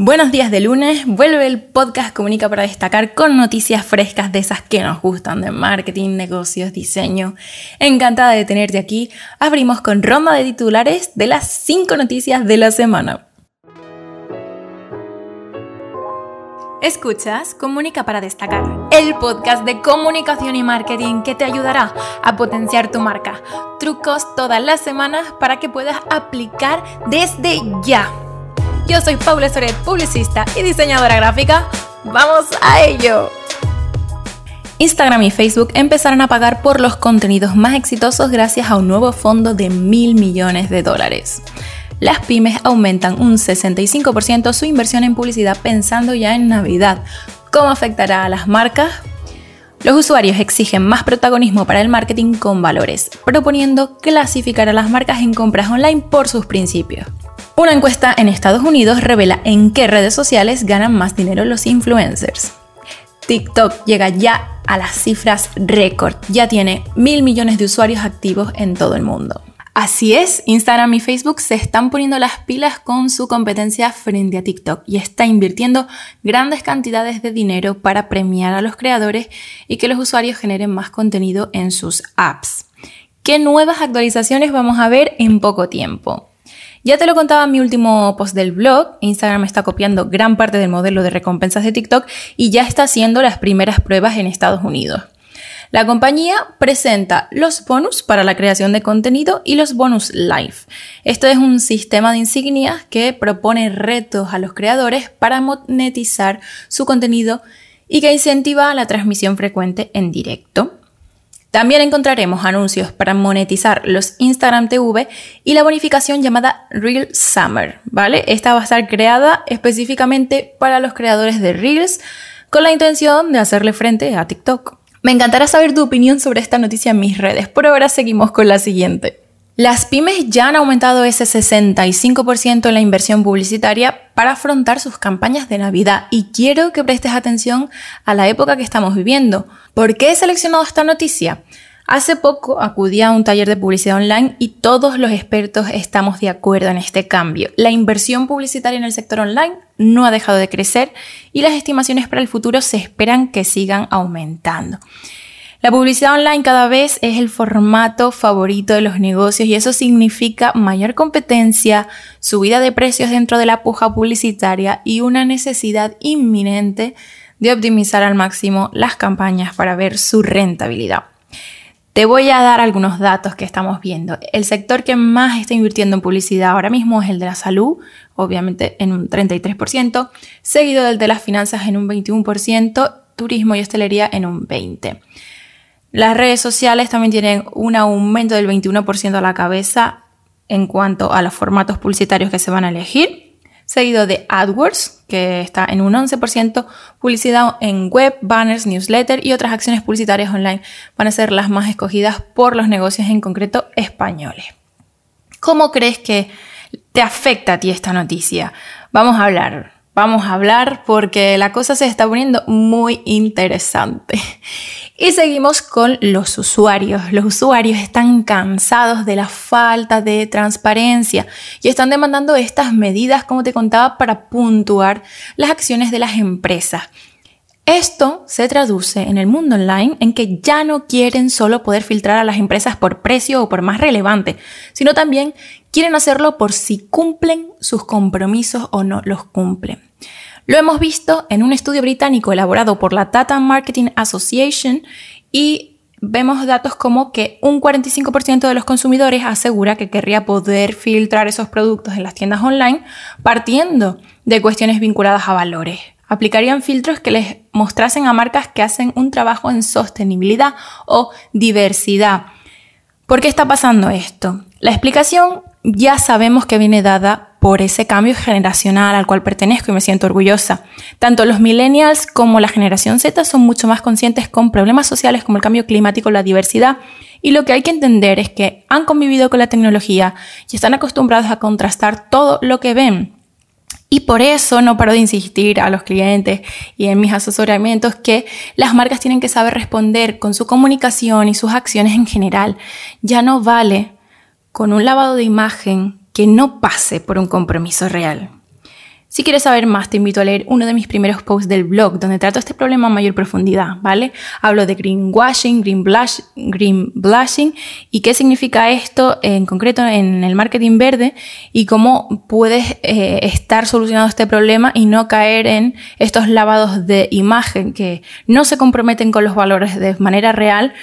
Buenos días de lunes, vuelve el podcast Comunica para destacar con noticias frescas de esas que nos gustan de marketing, negocios, diseño. Encantada de tenerte aquí. Abrimos con ronda de titulares de las 5 noticias de la semana. Escuchas Comunica para destacar, el podcast de comunicación y marketing que te ayudará a potenciar tu marca. Trucos todas las semanas para que puedas aplicar desde ya. Yo soy Paula Soret, publicista y diseñadora gráfica. ¡Vamos a ello! Instagram y Facebook empezarán a pagar por los contenidos más exitosos gracias a un nuevo fondo de mil millones de dólares. Las pymes aumentan un 65% su inversión en publicidad pensando ya en Navidad. ¿Cómo afectará a las marcas? Los usuarios exigen más protagonismo para el marketing con valores, proponiendo clasificar a las marcas en compras online por sus principios. Una encuesta en Estados Unidos revela en qué redes sociales ganan más dinero los influencers. TikTok llega ya a las cifras récord, ya tiene mil millones de usuarios activos en todo el mundo. Así es, Instagram y Facebook se están poniendo las pilas con su competencia frente a TikTok y está invirtiendo grandes cantidades de dinero para premiar a los creadores y que los usuarios generen más contenido en sus apps. ¿Qué nuevas actualizaciones vamos a ver en poco tiempo? Ya te lo contaba en mi último post del blog, Instagram está copiando gran parte del modelo de recompensas de TikTok y ya está haciendo las primeras pruebas en Estados Unidos. La compañía presenta los bonus para la creación de contenido y los bonus live. Esto es un sistema de insignias que propone retos a los creadores para monetizar su contenido y que incentiva la transmisión frecuente en directo. También encontraremos anuncios para monetizar los Instagram TV y la bonificación llamada Real Summer, ¿vale? Esta va a estar creada específicamente para los creadores de Reels con la intención de hacerle frente a TikTok. Me encantará saber tu opinión sobre esta noticia en mis redes. Por ahora seguimos con la siguiente. Las pymes ya han aumentado ese 65% en la inversión publicitaria para afrontar sus campañas de Navidad y quiero que prestes atención a la época que estamos viviendo. ¿Por qué he seleccionado esta noticia? Hace poco acudí a un taller de publicidad online y todos los expertos estamos de acuerdo en este cambio. La inversión publicitaria en el sector online no ha dejado de crecer y las estimaciones para el futuro se esperan que sigan aumentando. La publicidad online cada vez es el formato favorito de los negocios y eso significa mayor competencia, subida de precios dentro de la puja publicitaria y una necesidad inminente de optimizar al máximo las campañas para ver su rentabilidad. Te voy a dar algunos datos que estamos viendo. El sector que más está invirtiendo en publicidad ahora mismo es el de la salud, obviamente en un 33%, seguido del de las finanzas en un 21%, turismo y hostelería en un 20%. Las redes sociales también tienen un aumento del 21% a la cabeza en cuanto a los formatos publicitarios que se van a elegir, seguido de AdWords, que está en un 11%, publicidad en web, banners, newsletter y otras acciones publicitarias online van a ser las más escogidas por los negocios en concreto españoles. ¿Cómo crees que te afecta a ti esta noticia? Vamos a hablar. Vamos a hablar porque la cosa se está poniendo muy interesante. Y seguimos con los usuarios. Los usuarios están cansados de la falta de transparencia y están demandando estas medidas, como te contaba, para puntuar las acciones de las empresas. Esto se traduce en el mundo online en que ya no quieren solo poder filtrar a las empresas por precio o por más relevante, sino también quieren hacerlo por si cumplen sus compromisos o no los cumplen. Lo hemos visto en un estudio británico elaborado por la Data Marketing Association y vemos datos como que un 45% de los consumidores asegura que querría poder filtrar esos productos en las tiendas online partiendo de cuestiones vinculadas a valores. Aplicarían filtros que les mostrasen a marcas que hacen un trabajo en sostenibilidad o diversidad. ¿Por qué está pasando esto? La explicación ya sabemos que viene dada por ese cambio generacional al cual pertenezco y me siento orgullosa. Tanto los millennials como la generación Z son mucho más conscientes con problemas sociales como el cambio climático, la diversidad, y lo que hay que entender es que han convivido con la tecnología y están acostumbrados a contrastar todo lo que ven. Y por eso no paro de insistir a los clientes y en mis asesoramientos que las marcas tienen que saber responder con su comunicación y sus acciones en general. Ya no vale con un lavado de imagen que no pase por un compromiso real. Si quieres saber más, te invito a leer uno de mis primeros posts del blog, donde trato este problema a mayor profundidad, ¿vale? Hablo de greenwashing, green, blush, green blushing y qué significa esto en concreto en el marketing verde y cómo puedes eh, estar solucionando este problema y no caer en estos lavados de imagen que no se comprometen con los valores de manera real,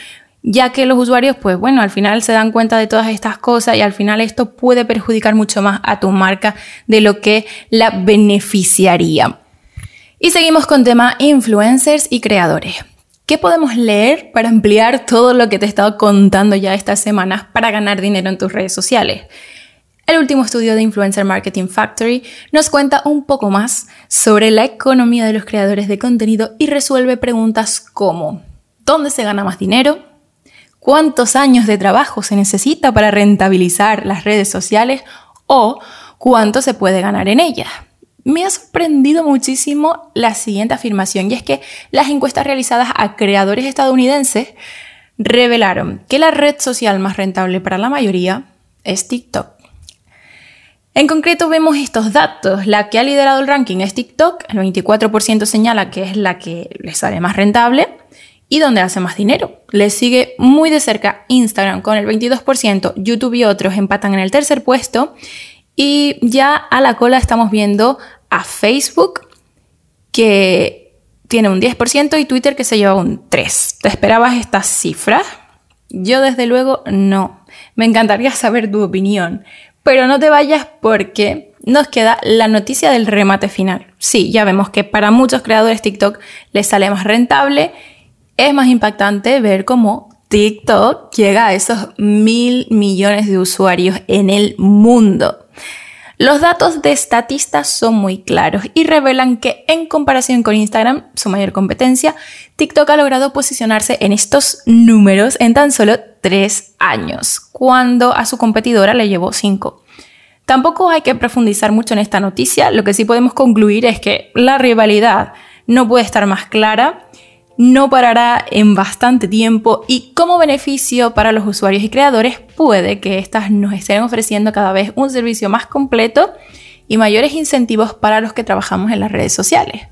ya que los usuarios, pues bueno, al final se dan cuenta de todas estas cosas y al final esto puede perjudicar mucho más a tu marca de lo que la beneficiaría. Y seguimos con tema influencers y creadores. ¿Qué podemos leer para ampliar todo lo que te he estado contando ya estas semanas para ganar dinero en tus redes sociales? El último estudio de Influencer Marketing Factory nos cuenta un poco más sobre la economía de los creadores de contenido y resuelve preguntas como ¿dónde se gana más dinero? Cuántos años de trabajo se necesita para rentabilizar las redes sociales o cuánto se puede ganar en ellas. Me ha sorprendido muchísimo la siguiente afirmación y es que las encuestas realizadas a creadores estadounidenses revelaron que la red social más rentable para la mayoría es TikTok. En concreto vemos estos datos. La que ha liderado el ranking es TikTok, el 24% señala que es la que le sale más rentable, y donde hace más dinero. Le sigue muy de cerca Instagram con el 22%, YouTube y otros empatan en el tercer puesto y ya a la cola estamos viendo a Facebook que tiene un 10% y Twitter que se lleva un 3%. ¿Te esperabas estas cifras? Yo desde luego no. Me encantaría saber tu opinión, pero no te vayas porque nos queda la noticia del remate final. Sí, ya vemos que para muchos creadores TikTok les sale más rentable es más impactante ver cómo TikTok llega a esos mil millones de usuarios en el mundo. Los datos de estatistas son muy claros y revelan que en comparación con Instagram, su mayor competencia, TikTok ha logrado posicionarse en estos números en tan solo tres años, cuando a su competidora le llevó cinco. Tampoco hay que profundizar mucho en esta noticia, lo que sí podemos concluir es que la rivalidad no puede estar más clara no parará en bastante tiempo y como beneficio para los usuarios y creadores puede que estas nos estén ofreciendo cada vez un servicio más completo y mayores incentivos para los que trabajamos en las redes sociales.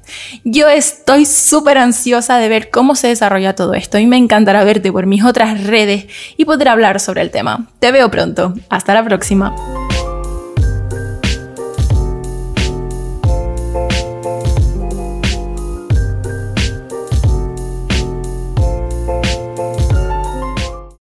Yo estoy súper ansiosa de ver cómo se desarrolla todo esto y me encantará verte por mis otras redes y poder hablar sobre el tema. Te veo pronto. Hasta la próxima.